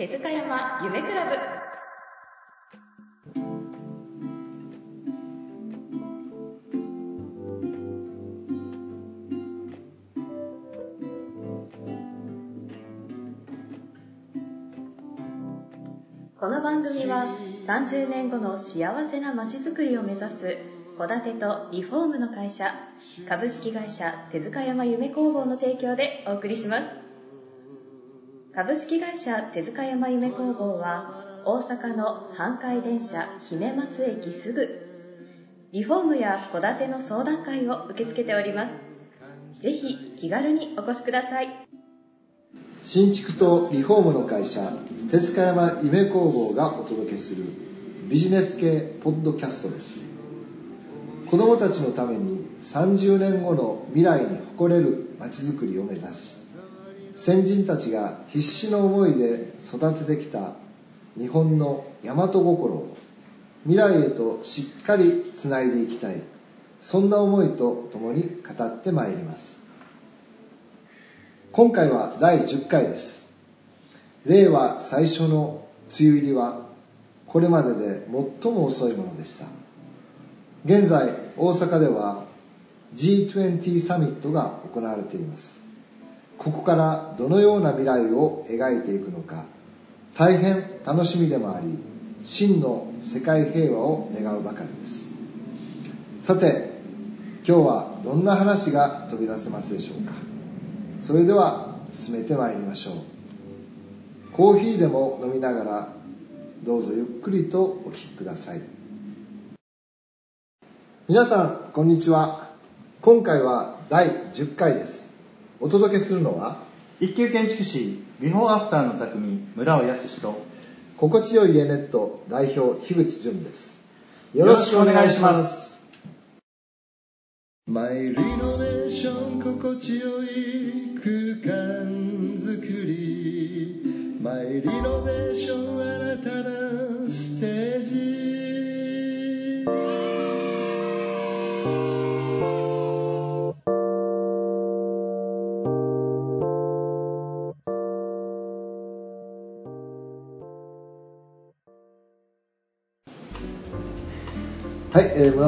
手塚山夢クラブ。この番組は30年後の幸せな街づくりを目指す戸建てとリフォームの会社株式会社手塚山夢工房の提供でお送りします。株式会社手塚山夢工房は大阪の阪海電車姫松駅すぐ。リフォームや戸建ての相談会を受け付けております。ぜひ気軽にお越しください。新築とリフォームの会社手塚山夢工房がお届けするビジネス系ポッドキャストです。子どもたちのために30年後の未来に誇れるまちづくりを目指し先人たちが必死の思いで育ててきた日本の大和心を未来へとしっかりつないでいきたい。そんな思いとともに語ってまいります。今回は第10回です。令和最初の梅雨入りはこれまでで最も遅いものでした。現在大阪では G20 サミットが行われています。ここからどのような未来を描いていくのか大変楽しみでもあり真の世界平和を願うばかりです。さて今日はどんな話が飛び出せますでしょうか。それでは進めてまいりましょう。コーヒーでも飲みながらどうぞゆっくりとお聞きください。皆さんこんにちは。今回は第10回です。お届けするのは一級建築士ビフォーアフターの匠村尾康と心地よい家ネット代表樋口淳です。よろしくお願いします。マイリノベーション心地よい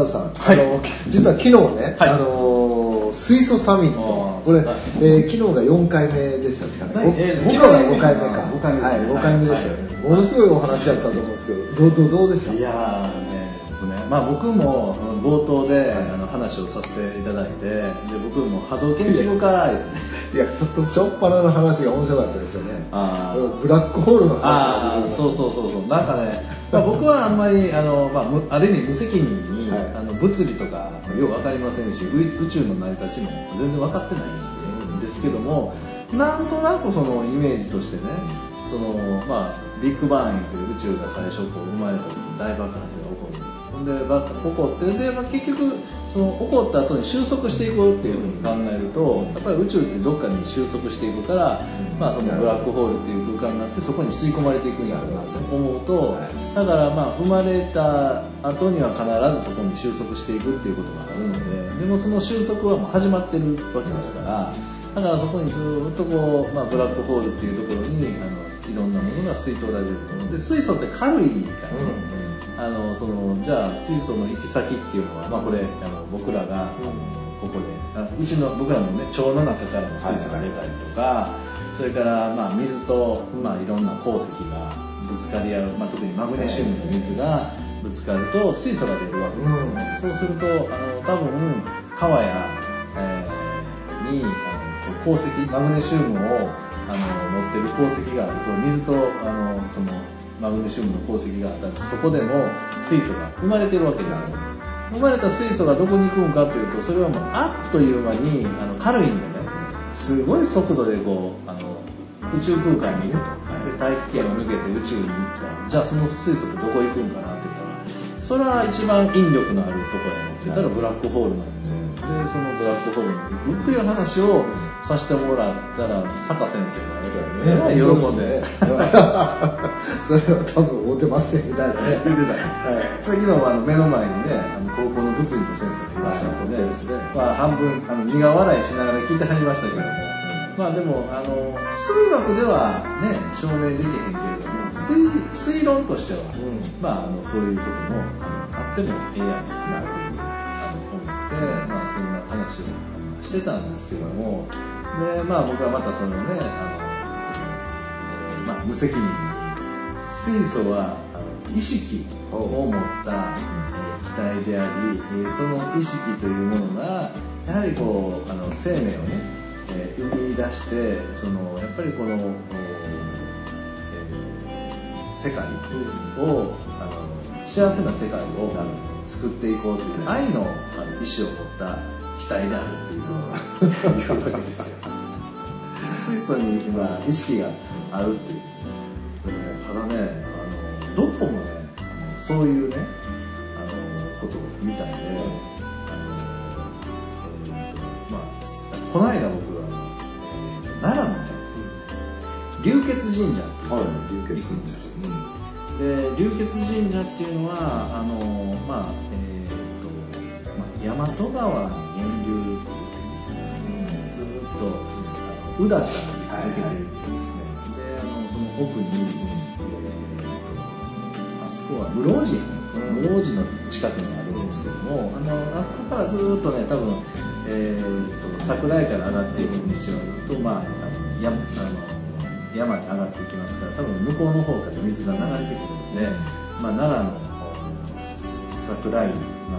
さん、はい。あの実は昨日ね、はい。あのー水素サミット。これ、はい。えー昨日が4回目でしたかね、はいえ昨日が5回目か。5回目ですね。はい、5回目ですよ。ね、ものすごいお話だったと思うんですけどどうどうどうでした？いやーねまあ僕も冒頭であの話をさせていただいてで僕も波動建築家いやそっしょっぱなの話が面白かったですよね。あー。ブラックホールの話がそうそうそうそう。なんかね、まあ、僕はあんまりあの、まあむ、ある意味無責任物理とかよく分かりませんし宇宙の成り立ちも全然分かってないんですけどもなんとなくそのイメージとしてねその、まあ、ビッグバンという宇宙が最初こう生まれた時に大爆発が起こる。ほんで起こってで、まあ、結局その起こった後に収束していくっていうふうに考えるとやっぱり宇宙ってどっかに収束していくから、まあ、そのブラックホールっていう空間になってそこに吸い込まれていくんやろうなと思うとだからまあ生まれた後には必ずそこに収束していくっていうことがあるのででもその収束はもう始まってるわけですからだからそこにずっとこう、まあ、ブラックホールっていうところにあのいろんなものが吸い取られるとで水素って軽いからね、あのそのじゃあ水素の行き先っていうのは、まあ、これあの僕らが、ここであうちの僕らの、ね、腸の中からの水素が出たりとか、それから、まあ、水と、まあ、いろんな鉱石がぶつかり合う、まあ、特にマグネシウムと水がぶつかると水素が出るわけですよね、そうするとあの多分川や、えーにあの鉱石マグネシウムをあの持ってる鉱石があると水とあのそのマグネシウムの鉱石があったらそこでも水素が生まれてるわけですよ。生まれた水素がどこに行くんかというとそれはもうあっという間にあの軽いんでねすごい速度でこうあの宇宙空間にいるとで大気圏を抜けて宇宙に行ったじゃあその水素ってどこ行くんかなって言ったらそれは一番引力のあるところやのって言ったらブラックホールなんででそのブラックホールに行くっていう話をさせてもらったら坂先生がえらい喜んで、それは多分合うてますよみたいなね。言ってた、はい、昨日はあの目の前にね高校の物理の先生がいらっしゃってね、まあ、半分あの苦笑いしながら聞いてはりましたけども、まあでもあの数学ではね証明できへんけれども推推論としては、まああのそういうこともあってもええやんってあの思って、まあ、そんな話をしてたんですけども。でまあ僕はまたそのねあのその、えーまあ、無責任に水素はあの意識を持った、えー気体であり、その意識というものがやはりこうあの生命をね、生み出してそのやっぱりこの、えー世界をあの幸せな世界を作っていこうという愛のあの意志を持った気体であるっていうのを言うわけですよ。水素に今意識があるっていう。ただねそういうねあのことみたいで、あのえーとまあ、この間僕は、えーと奈良のね龍穴神社っていうはい、流血ですよ。で龍穴神社っていうのはあのまあえーとまあ、大和川に源流ずーっと宇田から抜けてですね、であのその奥に、えーこは室生寺室生寺の近くにあるんですけどもあのあそこからずっとね多分、えーと桜井から上がっていく道はずっとまああのやあの山に上がっていきますから多分向こうの方から水が流れてくるので、まあ、奈良の桜井の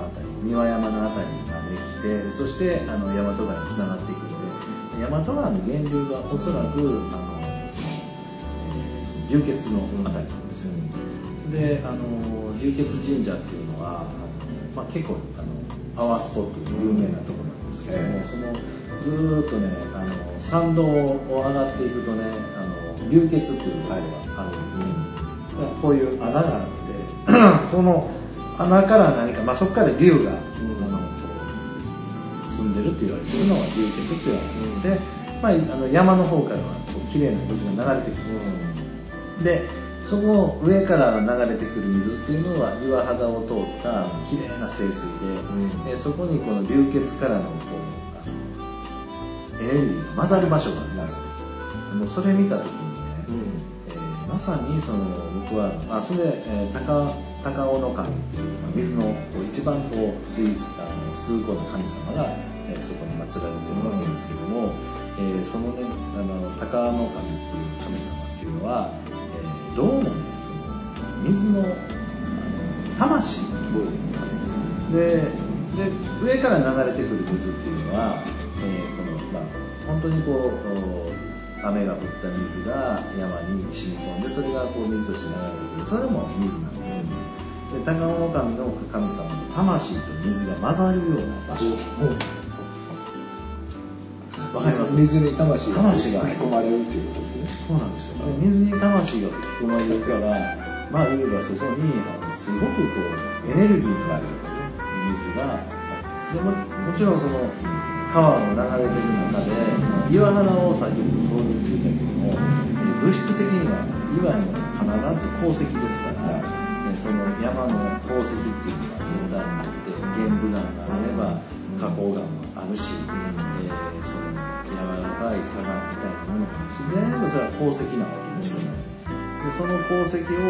あたり三輪山のあたりまで来てそしてあの大和川につながっていくので大和川の源流がおそらくあのその、えーその流血のあたり。ですよ、であの流血神社っていうのはあの、まあ、結構あのパワースポットで有名なところなんですけども、ええ。そのずーっとねあの参道を上がっていくとねあの流血っていうところがあるんですね、こういう穴があって その穴から何か、まあ、そこから龍が、あのこう住んでるって言われてるのが流血って言われてて、まあ、あの山の方からはこう綺麗な水が流れてくるんですよ、でそこ上から流れてくる水っていうのは岩肌を通った綺麗な清水で、でそこにこの流血からのこうエネルギーが混ざる場所がある。んですもそれ見た時にね、えーまさにその僕はあそれで、えー高高尾の神っていう、まあ、水の一番こう水あの崇高な神様が、えーそこに祀られてるわけですけども、えーそのねあの高尾の神っていう神様っていうのは、えーどうもねその水の魂でで上から流れてくる水っていうのは、えーこのまあ、本当にこう雨が降った水が山に染み込んでそれがこう水として流れてくる。それも水なんです、ね。で高尾の神の神様の魂と水が混ざるような場所。わかります。水に魂が魂が吹き込まれるっていうことですね。そうなんですよ、で水に魂が吹き込まれるからまあ言えばそこにあのすごくこうエネルギーのある水がでももちろんその川の流れてる中で岩肌を先ほど通るって言ったけども、えー物質的には、ね、岩には必ず鉱石ですから、ね、その山の鉱石っていうのが絶対あって玄武岩があれば花崗岩もあるし、えーその柔らかい砂岩みたいなものもあるし全部それは鉱石なわけですよね。でその鉱石を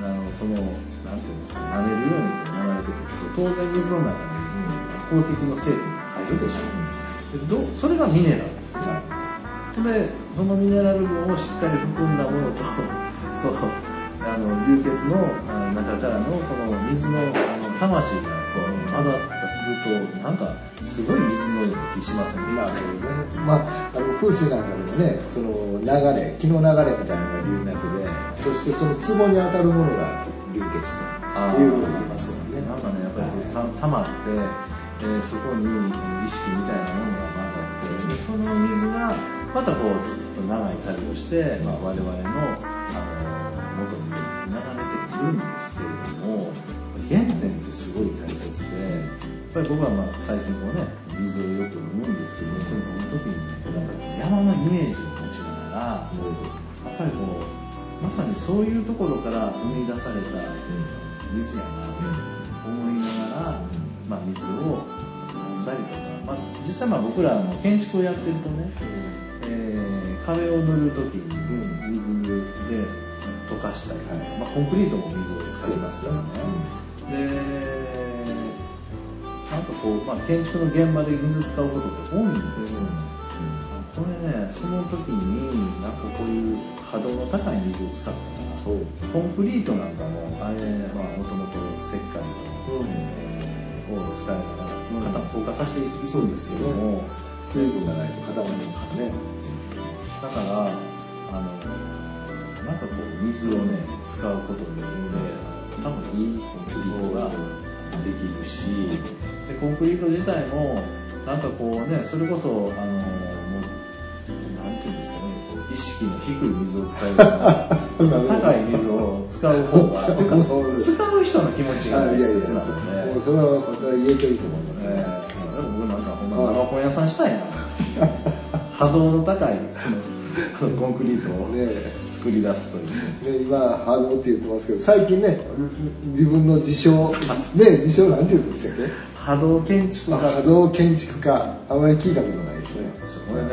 あのそのなんていうんですか舐めるようにこう流れてくると当然水の中に鉱石の成分が入るでしょう、でどそれがミネラルですよねでそのミネラル分をしっかり含んだものと そのあの流血の中からのこの水のあの魂がこう混ざるとなんかすごい水のような気しませんなるほどね。まあ、あの風水なんかでもね、その流れ、気の流れみたいなのが流脈で、そしてその壺に当たるものが流血というふうに言いますよね。なんかね、やっぱりこうたまって、えーそこに意識みたいなものが混ざって、その水がまたこうずっと長い旅をして、まあ、我々の、れてくるんですけれども、原点ってすごい大切で、やっぱり僕はまあ最近こうね、水をよく飲むんですけど、これ飲む時に。ね、なんか山のイメージを持ちながら、やっぱりこう、まさにそういうところから生み出された水やなと思いながら、まあ、水を飲んだりとか、まあ、実際まあ僕らの建築をやってるとね、えー壁を塗るときに水で溶かしたり、はいまあ、コンクリートも水を使いますからね。でなんかこう、まあ、建築の現場で水使うことって多いんですよ、これねその時になんかこういう波動の高い水を使ったらコンクリートなんかもあれまあもともと石灰の、うんえーを使いながうんら硬硬化させていくんですけども、水分がないと固まりますからねだからあのなんかこう水をね使うことによって多分いいコンクリートができるしでコンクリート自体もなんかこうねそれこそあのもうなんていうんですかね意識の低い水を使うような高い水を使う方がてか使う人の気持ちが大切なので。もうそれは言えてると思いますね、えーでも僕なんかほんま生コン屋さんしたいな波動の高い コンクリートをね作り出すという。ね、今ハードって言ってますけど最近ね自分の自称ね自称なんて言うんですよね。波動建築家。波動建築家。あまり聞いたことないですね。これね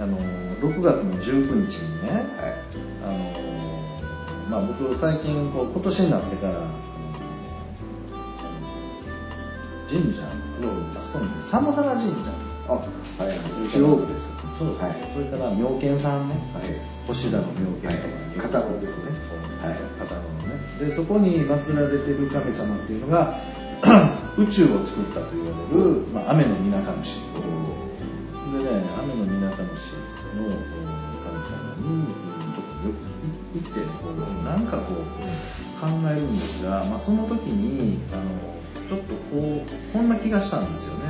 あの6月の19日にねはい。あのまあ僕最近こう今年になってから神社のあそこにサムハラ神社。あはいはい。中央部ですそうはい。それから妙見さんね。はい。星田の妙見とか片野ですね。はい。片野のね。でそこに祀られてる神様っていうのが 宇宙を作ったと言われる、まあ、雨の水主でね雨の水主のお神様にとこよく行ってこうなんかこう考えるんですが、まあ、その時にあのちょっとこうこんな気がしたんですよね。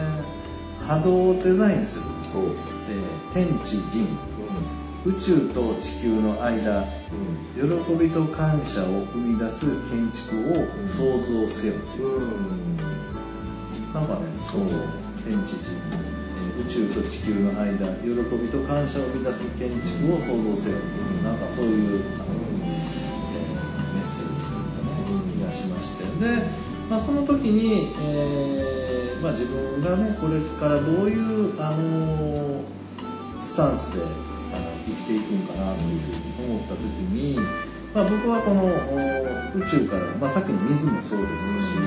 波動をデザインするおうで天地人。宇宙と地球の間。喜びと感謝を生み出す建築を創造せよ。という、うん。なんかねそう。天地人、えー宇宙と地球の間喜びと感謝を生み出す建築を創造せよ。という、なんかそういうあの、えーメッセージというかね気がしましてで、まあ、その時に、えーまあ、自分がねこれからどういうあのスタンスであの生きていくんかなというふうに思った時に、まあ、僕はこのお宇宙から、まあ、さっきの水もそうですし、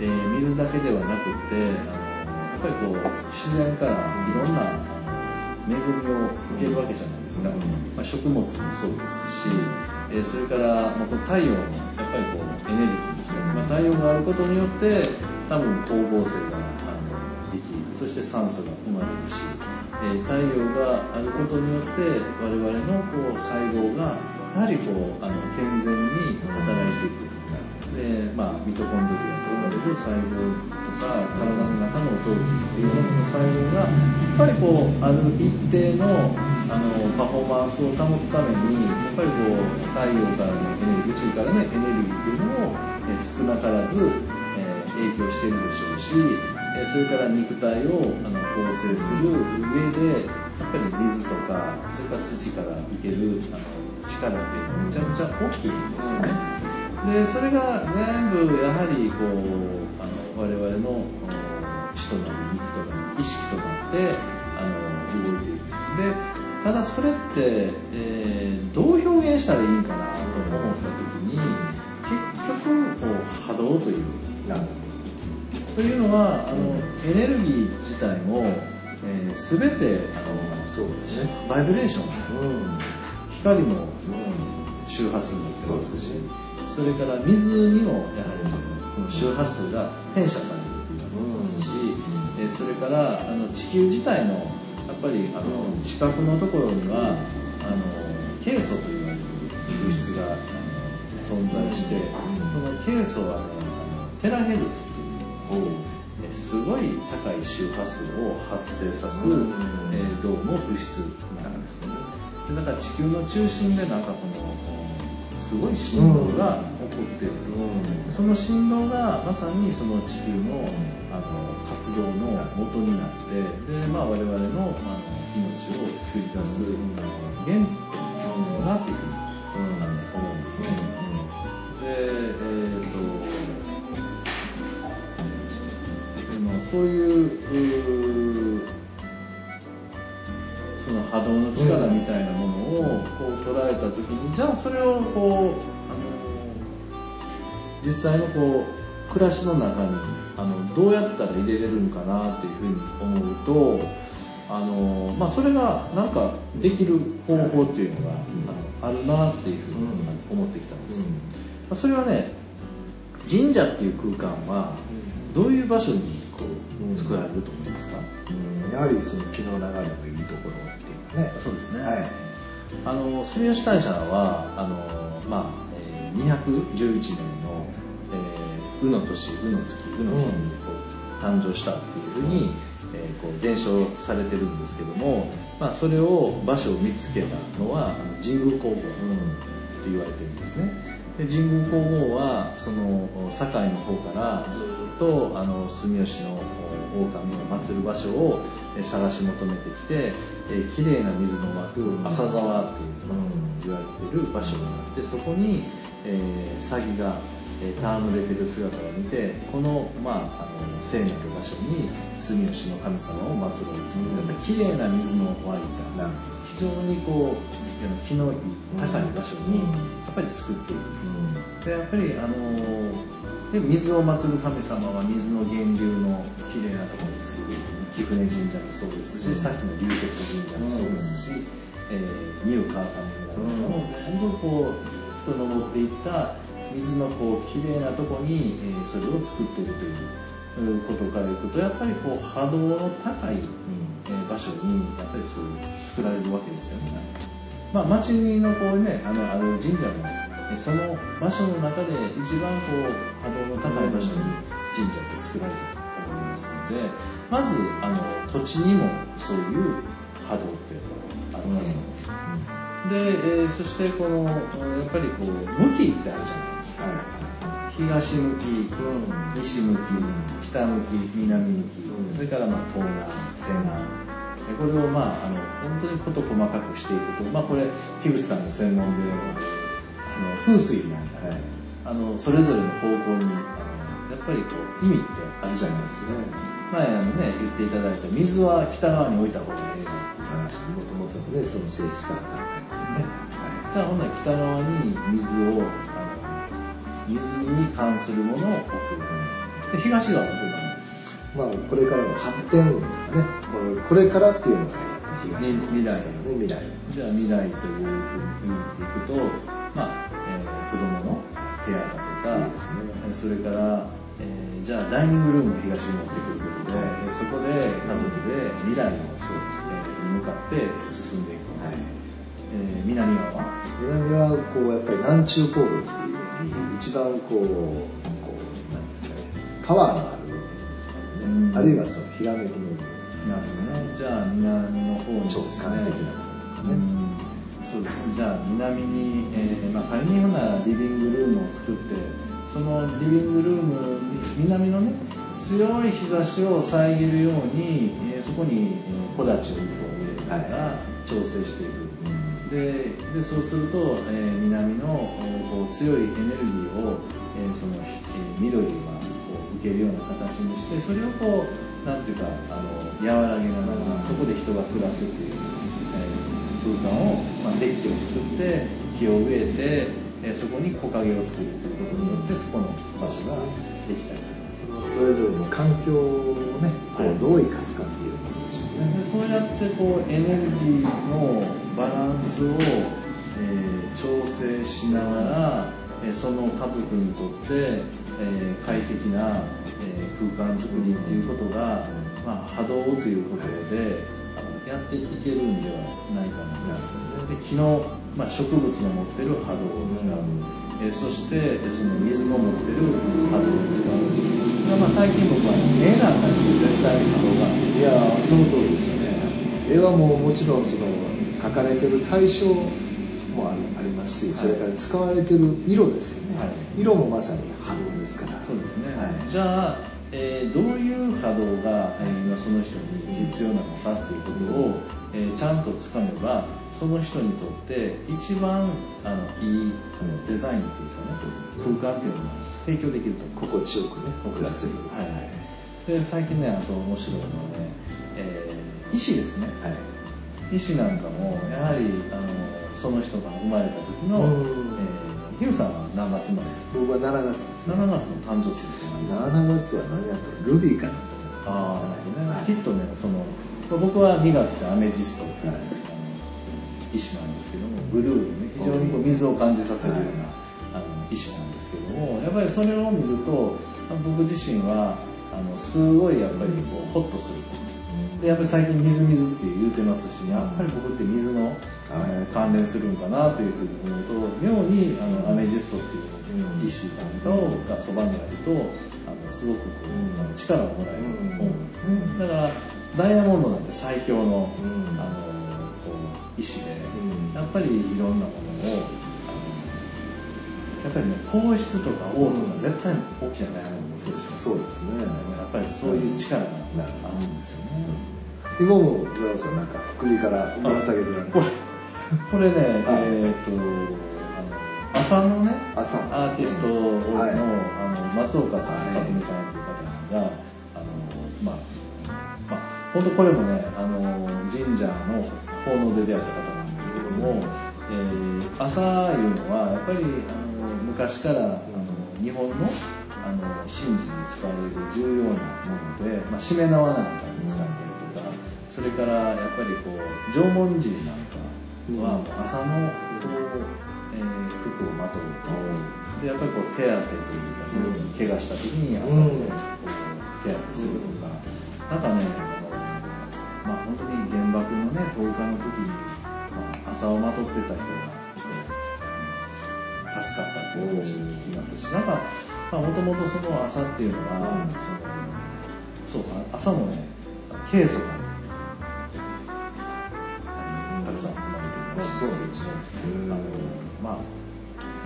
えー水だけではなくてあのやっぱりこう自然からいろんな恵みを受けるわけじゃないですか、まあ、食物もそうですし、えーそれから、まあ、この太陽のやっぱりこうエネルギーとして、まあ、太陽があることによって多分光合成が酸素が生まれるし、えー太陽があることによって我々のこう細胞がやはりこうあの健全に働いていく。でまあ、ミトコンドリアと呼ばれる細胞とか体の中の臓器っていうものの細胞がやっぱりこうある一定のあのパフォーマンスを保つためにやっぱりこう太陽からのエネルギー宇宙からのエネルギーっていうのを、え少なからず、えー影響してるでしょうし、それから肉体をあの構成する上でやっぱり水とかそれから土から受けるあの力っていうのはめちゃめちゃ大きいんですよね。でそれが全部やはりこうあの我々の血となり肉となり意識となってあの動いていくでただそれって、えーどう表現したらいいんかなと思った時に結局こう波動というなるというのはあのエネルギー自体も、えー全てあのそうですね。バイブレーション。うん。光も周波数になってますしそれから水にもやはりその周波数が転写されるというのがありますし、えーそれからあの地球自体のやっぱりあの近くのところにはあのケイ素と言われる物質が存在してそのケイ素はねテラヘルツすごい高い周波数を発生さす、銅の物質なんですね。でだから地球の中心でなんかそのすごい振動が起こっている、その振動がまさにその地球のあの活動の元になってで、まあ、我々のあの命を作り出す、あの原点だなっていうふうに、思うんですね。で、えーとそういうその波波動の力みたいなものをこう捉えた時にじゃあそれをこう、あの実際のこう暮らしの中にあのどうやったら入れれるんかなっていうふうに思うとあの、まあ、それがなんかできる方法っていうのが、あのあるなっていうふうに思ってきたんです、まあそれはね神社っていう空間はどういう場所にこう作られると思いますか、うん。やはりその気の流れのいいところっていうかね。そうですね。はい。あの住吉大社はあの、まあえー211年の、えー、宇の年宇の月宇の日にこう誕生したっていうふうに、えーこう伝承されてるんですけども、まあ、それを場所を見つけたのは神宮皇后と言われてるんですね。で神宮皇后はその堺の方からずっとあの住吉の狼を祀る場所を探し求めてきて、えー、綺麗な水の湧く浅沢という言われてる場所があってそこに、えー、サギが、えー戯れてる姿を見てこの,、まあ、あの聖なる場所に住吉の神様を祀ろうというやっぱり綺麗な水の湧いた非常にこうあの気の高い場所にやっぱり作っていく。でやっぱりあので水を祀る神様は水の源流の綺麗なところに作る。貴船神社もそうですし、さっきの龍鉄神社もそうですし、えー、丹生川上村も全部こうずっと登っていった水のこう綺麗なとこに、えーそれを作っているということからいくとやっぱりこう波動の高い、えー場所にやっぱりそういう作られるわけですよね。まあ、町のこうね、あの、ある神社も、えその場所の中で一番こう、波動の高い場所に神社って作られたと思いますので、まず、あの、土地にもそういう波動ってあるわけなんです。で、えーそしてこの、やっぱりこう、向きってあるじゃないですか。東向き、西向き、北向き、南向き、それからまあ東南、西南。えこれをまああの本当に事細かくしていくと、まあ、これ樋口さんの専門であの風水なんかね、あのそれぞれの方向にぱりこう意味ってあるじゃないですか、前あのね言っていただいた水は北側に置いた方がいいよっもともとのねその性質から考えてね。じゃあほんなら北側に水をあの水に関するものを置くで東側はどうなのまあこれからの発展とかね。これこれからっていうのが東の方ですからね未来。じゃあ未来というふうに言っていくと、まあえー子供の部屋だとか、いいね。それから、えーじゃあダイニングルームを東に持ってくることで、えーそこで家族で未来のそうです、ね、に向かって進んでいく、はい。えー南側は？南はこうやっぱり南中ポールっていう一番こうこうなんですかねパワーのある部分ですからね、うん。あるいはそのひらめきの部分。なんですね。じゃあ南の方に直ですねそうですね。じゃあ南に、えーまあ、仮に言うならリビングルームを作ってそのリビングルームに南のね強い日差しを遮るように、えーそこに、えー木立を一本入れてから調整していく、ででそうすると、えー南のこう強いエネルギーを、えーその、えー緑がこう受けるような形にしてそれをこうなんていうかあの和らげながらそこで人が暮らすっていう、えー空間を、まあ、デッキを作って木を植えて、えーそこに木陰を作るということによってそこの場所ができたりとか。そのそれぞれの環境をねこうどう生かすかっていうことでしょうね、でそうやってこうエネルギーのバランスを、えー調整しながら、えーその家族にとって、えー快適な、えー空間づくりっていうことが、まあ、波動ということでやっていけるんではないかなとで木の、まあ、植物の持ってる波動を使う、えーそしてえーその水の持ってる波動を使う。がまあ、最近僕は絵なんかにも絶対に波動が。あるいやーその通りですよね。絵はもうもちろんその描かれてる対象もありますしそれから使われてる色ですよね、はい。色もまさに波動ですから。そうですね、はい。じゃあ、えーどういう波動が、えー今その人に必要なのかっていうことを、えーちゃんとつかめばその人にとって一番あのいいあのデザインっていうかね空間っていうのが提供できると心地よくね暮らせる。はいで最近ねあと面白いのはね、えー石ですね。はい。石なんかもやはりあのその人が生まれた時の、うん。えー、ヒューさんは何月生まれですか？僕は7月です7月の誕生石って何ですか7月は何やったルビーかなんかじゃああ、はいきっとねその僕は2月でアメジストっていう、はいあの石なんですけどもブルーでね非常に。こう水を感じさせるような、あの石なんですけどもやっぱりそれを見ると僕自身はあのすごいやっぱりこうホッとする。でやっぱり最近水水って言うてますしやっぱり僕って水の、あの関連するんかなというふうに思うと妙にあのアメジストっていう石なんかをがそばにあるとあのすごくこう、力をもらえると思うんですね。だからダイヤモンドなんて最強の,、うん。あのこう石で、うん。やっぱりいろんなものをやっぱりね硬質とか王とか絶対大きなダイヤモンドもそうですよそうですね。やっぱりそういう力があるんですよね。今も村尾さんなんか首からぶら下げてられるこれこれね、はい。えっ、とあの朝のね。朝アーティストの,、はい。あの松岡さん、はい里見さんという方があのまあまあ本当これもねあの神社の奉納で出会った方なんですけども、えー朝いうのはやっぱりあの昔からあの日本のあの神事に使われる重要なもので、まあ、しめ縄なんかに使ったりとか、それからやっぱりこう縄文人なんかはもう朝のこう、えー服をまとうとでやっぱりこう手当てというか、怪我した時に朝うんこう手当てするとか、なんかねまあ、本当に原爆のね投下の時に、まあ、朝をまとってた人がこうあの助かったっていう話も聞きますし、なんかもともとその朝っていうのは、そのそうあ朝もねケイ素がたくさん含まれていんですけどもそうなんあのまあ、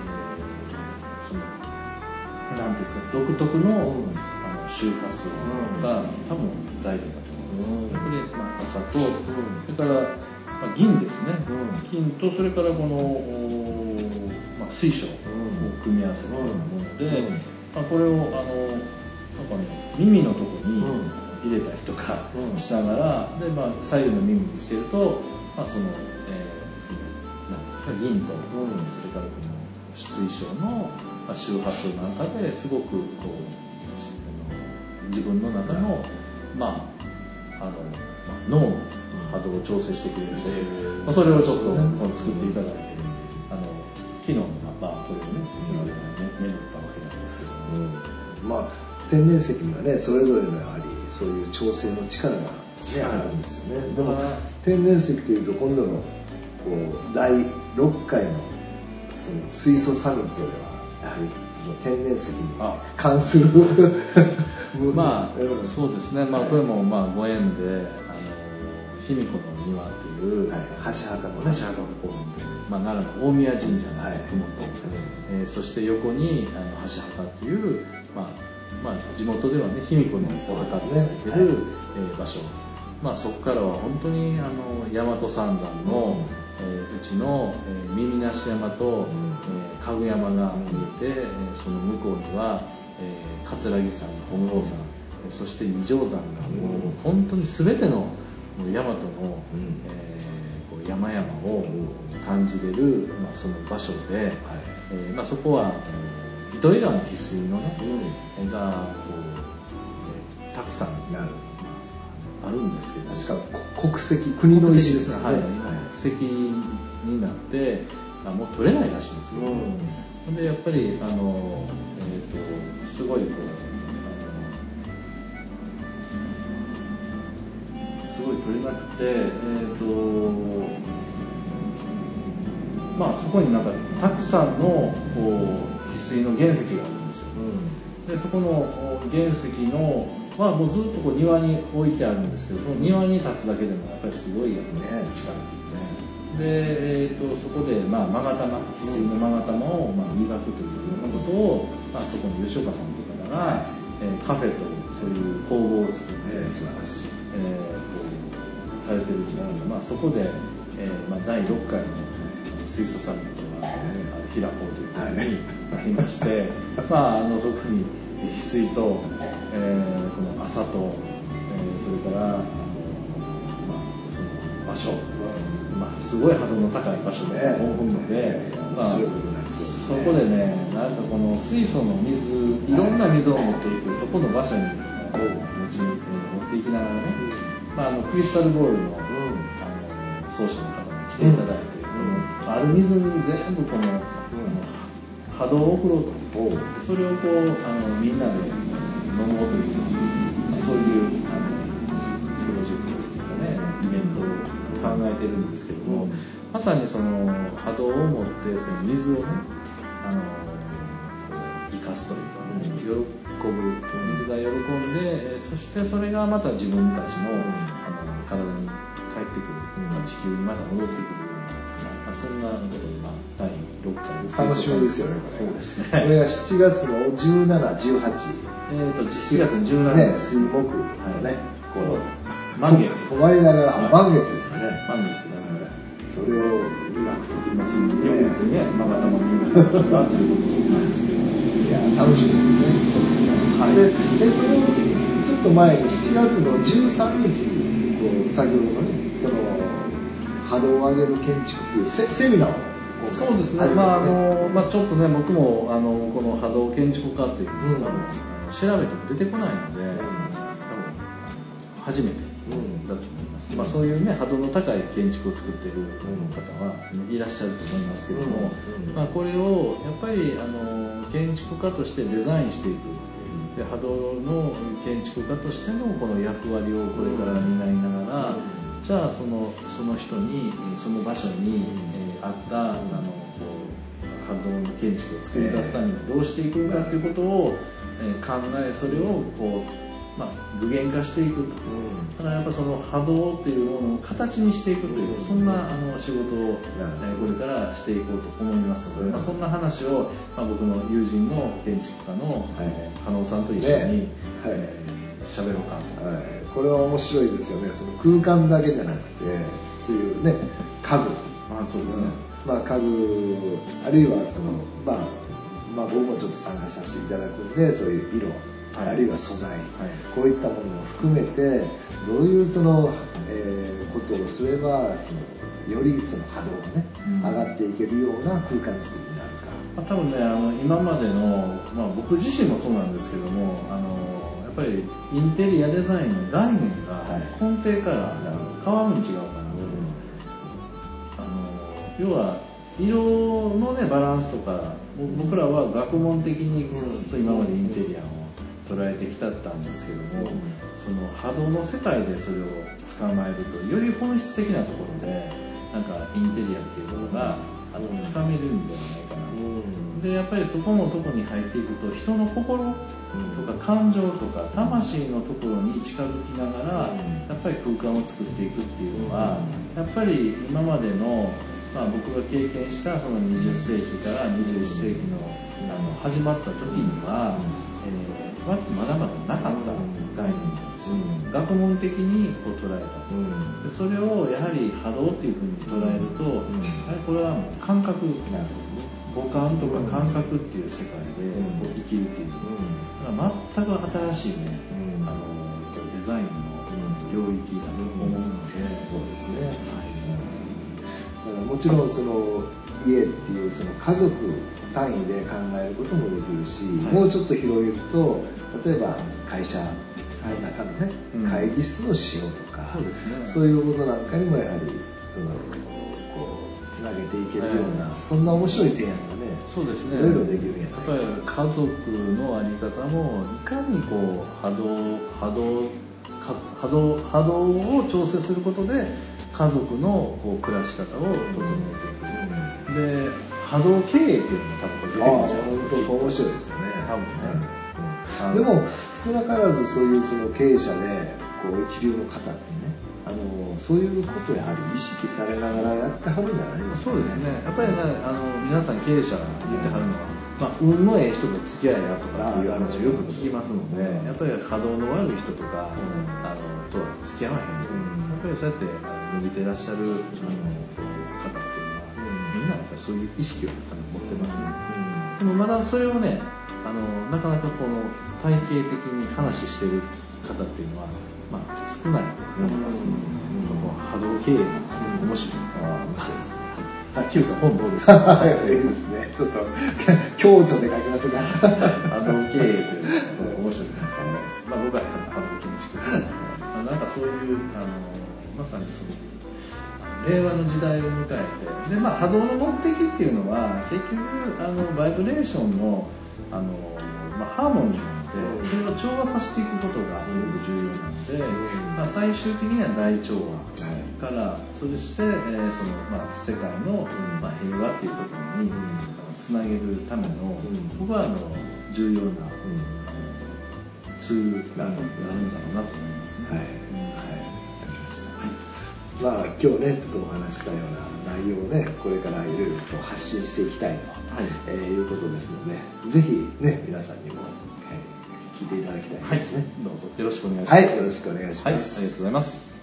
えーそのなんていうんですか独特の,、うん。あの周波数を持った、多分材料だとこれ、まあ、朝と、それから、まあ、銀ですね、うん。金とそれからこの、おまあ、水晶を組み合わせたもので、うん。まあ、これをあのなんかね耳のとこにうん。入れたりとかうん。しながら、でまあ、左右の耳にしてると、まあ、その、えーそのなんですか銀と、うん。それからこの水晶の、まあ、周波数なんかですごくこう自分の中の、まああのまあ、脳の波動を調整してくれるので、まあ、それをちょっと作っていただいて、あの昨日のまたこれをね、つなげて眠ったわけなんですけど。も。うん。まあ天然石にはねそれぞれのやはりそういう調整の力が、ね、あるんですよね。でもだから天然石というと今度のこう第6回のその水素サミットではやはり天然石にあ。関する まあうん、そうですね、まあ、これもまあご縁で、あの卑弥呼の庭という、はい。箸墓のね。箸墓の公園で、まあ、奈良の大宮神社のはい。麓、えーそして横にあの箸墓という、まあまあ、地元ではね卑弥呼のお墓と言われてる、ねはい。えー場所、まあ、そこからは本当にあの大和三山の、えーうちの、えー耳なし山と、えーかぐ山が見えて、えーその向こうには、えー桂木山本郷山、えーそして二条山がもう本当に全てのもう大和の、ん。えーこう山々を感じれる、まあ、その場所で、えーまあ、そこは糸魚川の翡翠のね、絵がこう、えーたくさんなる。あるんですけど確かこ国石国の石ですよね。はい、石になってあもう取れないらしいんですけど、うんでやっぱりあの、えー、とすごいこうすごい取れなくてえっ、とまあそこになんかたくさんのこう翡翠の原石があるんですよ。でそこのお原石のはもうずっとこう庭に置いてあるんですけど庭に立つだけでもやっぱりすごいね力で、えー、とそこで、まあ、勾玉翡翠の勾玉を、まあ、磨くというようなことを、まあ、そこの吉岡さんという方が、えーカフェとそういう工房を作って、えー。素晴らしいえーこうされてるんですけど、まあ、そこで、えーまあ、第6回の水素サミットが、あの開こうということになりまして、まあ、あのそこに翡翠と、えーこの朝と、えーそれから所所、まあ、すごい波動の高い場所でね思うので、まあ、そこでねなんかこの水素の水いろんな水を持っていくそこの場所に持ち、えー持っていきながらね、まあ、あのクリスタルボールの,、あの奏者の方に来ていただいて、ある水に全部この、波動を送ろうと。それをこうあのみんなで飲もうという、まあ、そういう考えてるんですけども、まさにその波動を持ってその水をねあの生かすというか、喜ぶ水が喜んでえーそしてそれがまた自分たちのあの体に帰ってくる、まあ地球にまた戻ってくるような、まあ、そんなことを、まあ、第6回楽しみですよねこれ。そうですね。これが7月の1718えー、と7月の17ね日水木とね、こう満月。泊まりながら、はいあ満月ですかね、満月ですね。それを磨くとまあ、翌日にね、まがたまにがということなんですけど、いや楽しみですね。そうですね。はい。ででそのちょっと前に7月の13日にこう先ほどのねその波動を上げる建築っていうセセミナーをそうですね。まああのまあちょっとね僕もあのこの波動建築家というのを、うん。多分調べても出てこないので、多分初めて。うんだと思います。まあそういうね波動の高い建築を作っている方はいらっしゃると思いますけども、うんまあこれをやっぱりあの建築家としてデザインしていく。で波動の建築家としてのこの役割をこれから担いながら、じゃあそのその人にえーその場所に、えー合ったあの波動の建築を作り出すためにどうしていくかということを、えー考えそれをこう、まあ、具現化していくと。うん。だからやっぱその波動というものを形にしていくという、そんなあの仕事を、えーこれからしていこうと思いますので、まあ、そんな話を、まあ、僕の友人の建築家のはい。加納さんと一緒にね。はい。喋、ろうかと。はい、これは面白いですよね。その空間だけじゃなくてそういうね家具。あそうですね。まあ、家具あるいはその、まあ、まあ僕もちょっと参加させていただくんでそういう色、はいあるいは素材、い。こういったものも含めてどういうその、えーことをすればよりその波動がね、うん。上がっていけるような空間作りになるか、まあ、多分ねあの今までの、まあ、僕自身もそうなんですけどもあのやっぱりインテリアデザインの概念がはい。根底から変わるに違うかなと、あの要は色のねバランスとかぼ僕らは学問的にずっと今までインテリアを捉えてきたったんですけども、うん。その波動の世界でそれを捕まえるとより本質的なところでなんかインテリアっていうものがあのつかめるんではないかな。と。うん。でやっぱりそこのとこに入っていくと人の心とか感情とか魂のところに近づきながらうん。やっぱり空間を作っていくっていうのはうやっぱり今までの、まあ、僕が経験したその20世紀から21世紀のあの始まった時には、えーままだまだなかった概念なんですようん学問的にこう捉えたうんでそれをやはり波動っていうふうに捉えると、ん。やはりこれはもう感覚な五感とか感覚っていう世界でうんこう生きるっていう、だから全く新しいね、うん。あのデザインの領域だと思うので、そうですね、はい。だからもちろんその家っていうその家族単位で考えることもできるし、はい。もうちょっと広げると例えば会社の中のね、うん。会議室の使用とかそうですね。そういうことなんかにもやはりそのこうつなげていけるような、はい。そんな面白い提案がねそうですね。いろいろできるんややっぱり家族のあり方もいかにこう波動波動か波動波動を調整することで家族のこう暮らし方を整えていく、で波動経営っていうのも多分これ出てくああるんじゃないですか本当面白いですよね。多分ね。うんでも少なからずそういうその経営者でこう一流の方ってねあのそういうことをやはり意識されながらやってはるんじゃないですか、そうですね。やっぱりねあの皆さん経営者が言ってはるのは、まあ、運のええ人と付き合いやとかっていう話をよく聞きますのでやっぱり波動の悪い人とか、うん。あのとは付き合わへんと、うん。やっぱりそうやってあの伸びてらっしゃるあのこう方いうのは、うんみんなやっぱりそういう意識をあの持ってますね、うでもまだそれをねあのなかなかこの体系的に話してる方っていうのはまあ、少ないと思いますので、この波動経営なんか面白い。あ面白いですね。はい、キさん本どうですか？はい、いいですね。ちょっと、強調で書きましょうか。波動経営というのは面白いかもしれないですまあ、僕は波動建築まあ、なんかそういうあのまさにそういう令和の時代を迎えてで、まあ、波動の目的っていうのは結局あのバイブレーションのあの、まあ、ハーモニーなのでそれを調和させていくことがすごく重要なので、まあ、最終的には大調和からそして、えーそのまあ、世界の、まあ、平和っていうところに、つなげるための、僕はあの重要な、ツールがあるんだろうなと思いますね。はい。はい。まあ、今日ね、ちょっとお話ししたような内容をね、これからいろいろと発信していきたいと、はいえーいうことですので、ぜひね、皆さんにも、えー聞いていただきたいですね。どうぞよろしくお願いします。はい、よろしくお願いしはい、ありがとうます。ございます。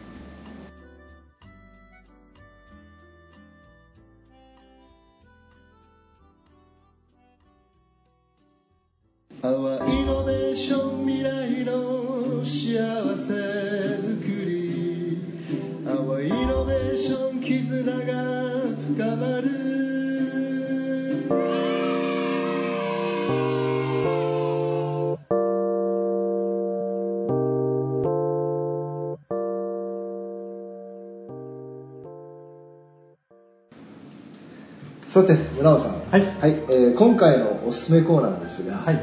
おすすめコーナーですが、はい。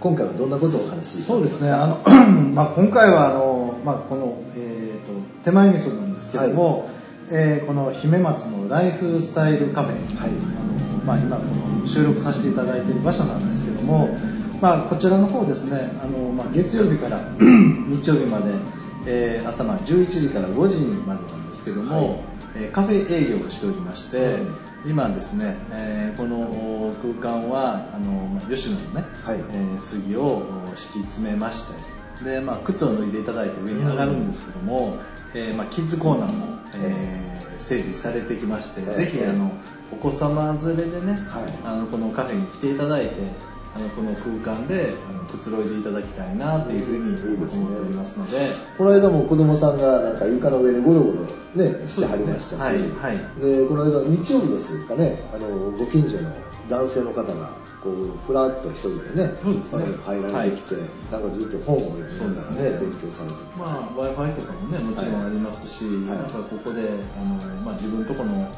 今回はどんなことをお話しそうですね、あの まあ、今回はあの、まあ、この、えー、と手前味噌なんですけども、えーこの姫松のライフスタイルカフェ、はい。あのまあ、今この収録させていただいている場所なんですけども、まあ、こちらの方ですねあの、まあ、月曜日から 日曜日まで、えー朝まあ11時から5時までなんですけども、はいえーカフェ営業をしておりまして、今ですね、えーこの空間はあのまあ吉野のね、はい。えー杉を敷き詰めましてで、まあ、靴を脱いでいただいて上に上がるんですけども、えーまあ、キッズコーナーも、えー整備されてきまして、はい。ぜひあのお子様連れでね、はい。あのこのカフェに来ていただいてあのこの空間であのくつろいでいただきたいなというふうに思っておりますので。この間も子供さんがなんか床の上でゴロゴロねしてはりましたし、そうですね。はいでこの間日曜日ですかね。あのご近所の男性の方がこうふらっと一人でねそうですね。あの入られてきて、なんかずっと本を読みながらねそうですね。勉強されて。まあ、w i f i とかもねもちろんありますし、はい。なんかここであの、まあ、自分とこの,、は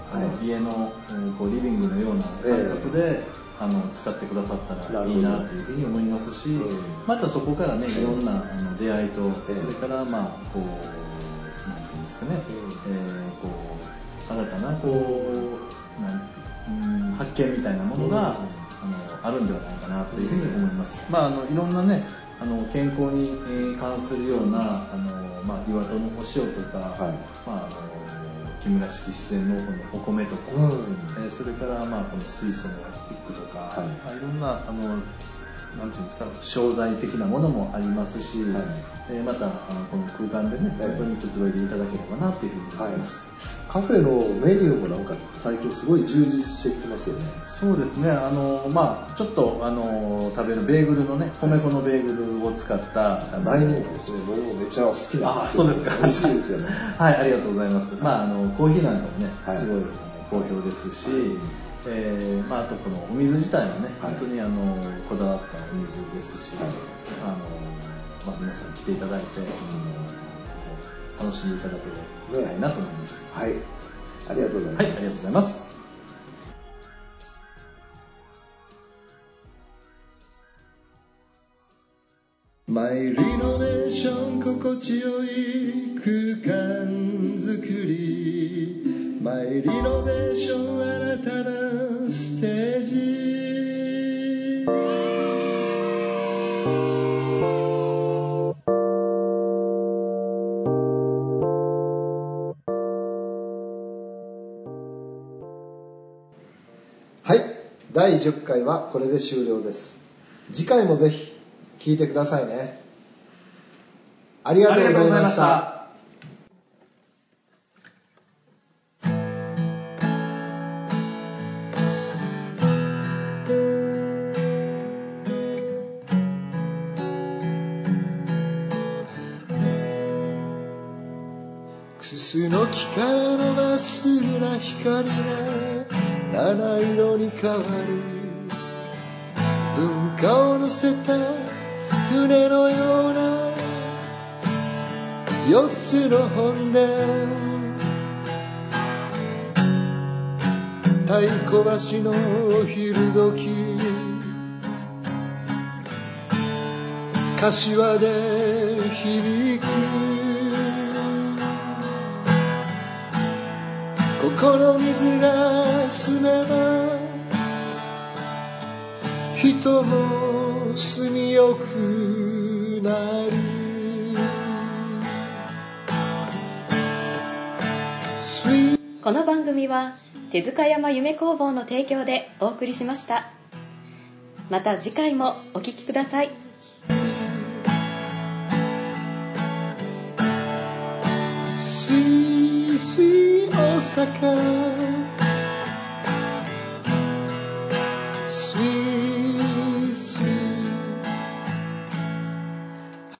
い。家のうんこうリビングのような感覚で、あの使ってくださったらいいなというふうに思いますし、うんまたそこからねいろんなあの出会いと、ええ。それからまあこうなんていうんですかね、えーこう新たなこうなんうん発見みたいなものが、あのあるんではないかなというふうに思います。まああのいろんなねあの健康にえー関するようなあのまあ岩戸のお塩とか、はい。まああの木村式自然農法のお米とか、うん。えーそれからまあこの水素のスティックとか、はい。まあいろんなあのなんていうんですか商材的なものもありますし、はい。えーまたあのこの空間でねはい本当にくつろいでいただければなというふうに思います。カフェのメニューもなんか最近すごい充実してきてますよね。そうですね、あのまあ、ちょっとあの食べるベーグルのね、米粉のベーグルを使った、大人気ですね。僕もめっちゃ好きなんあですけど。そうですか。美味しいですよね。はい、ありがとうございます。まあ、あのコーヒーなんかもね、はい。すごい好評ですし、えーまあ、あとこのお水自体もね、はい。本当にあのこだわったお水ですし、はい。あのまあ、皆さん来ていただいて、あの楽しんでいただければいいなと思います。はい。ありがとうございます、はい、ありがとうございます。マイリノベーション心地よい空間づくり。マイリノベーション新たなステージはい。第10回はこれで終了です。次回もぜひ聞いてくださいね。ありがとうございました。七色に変わる。文化を乗せた船のような四つの本殿。太鼓橋のお昼時。柏で響く。ここの水が澄めば人も住みよくなる。この番組は手塚山夢工房の提供でお送りしました。また次回もお聴きください je suis Osaka. Suis, suis.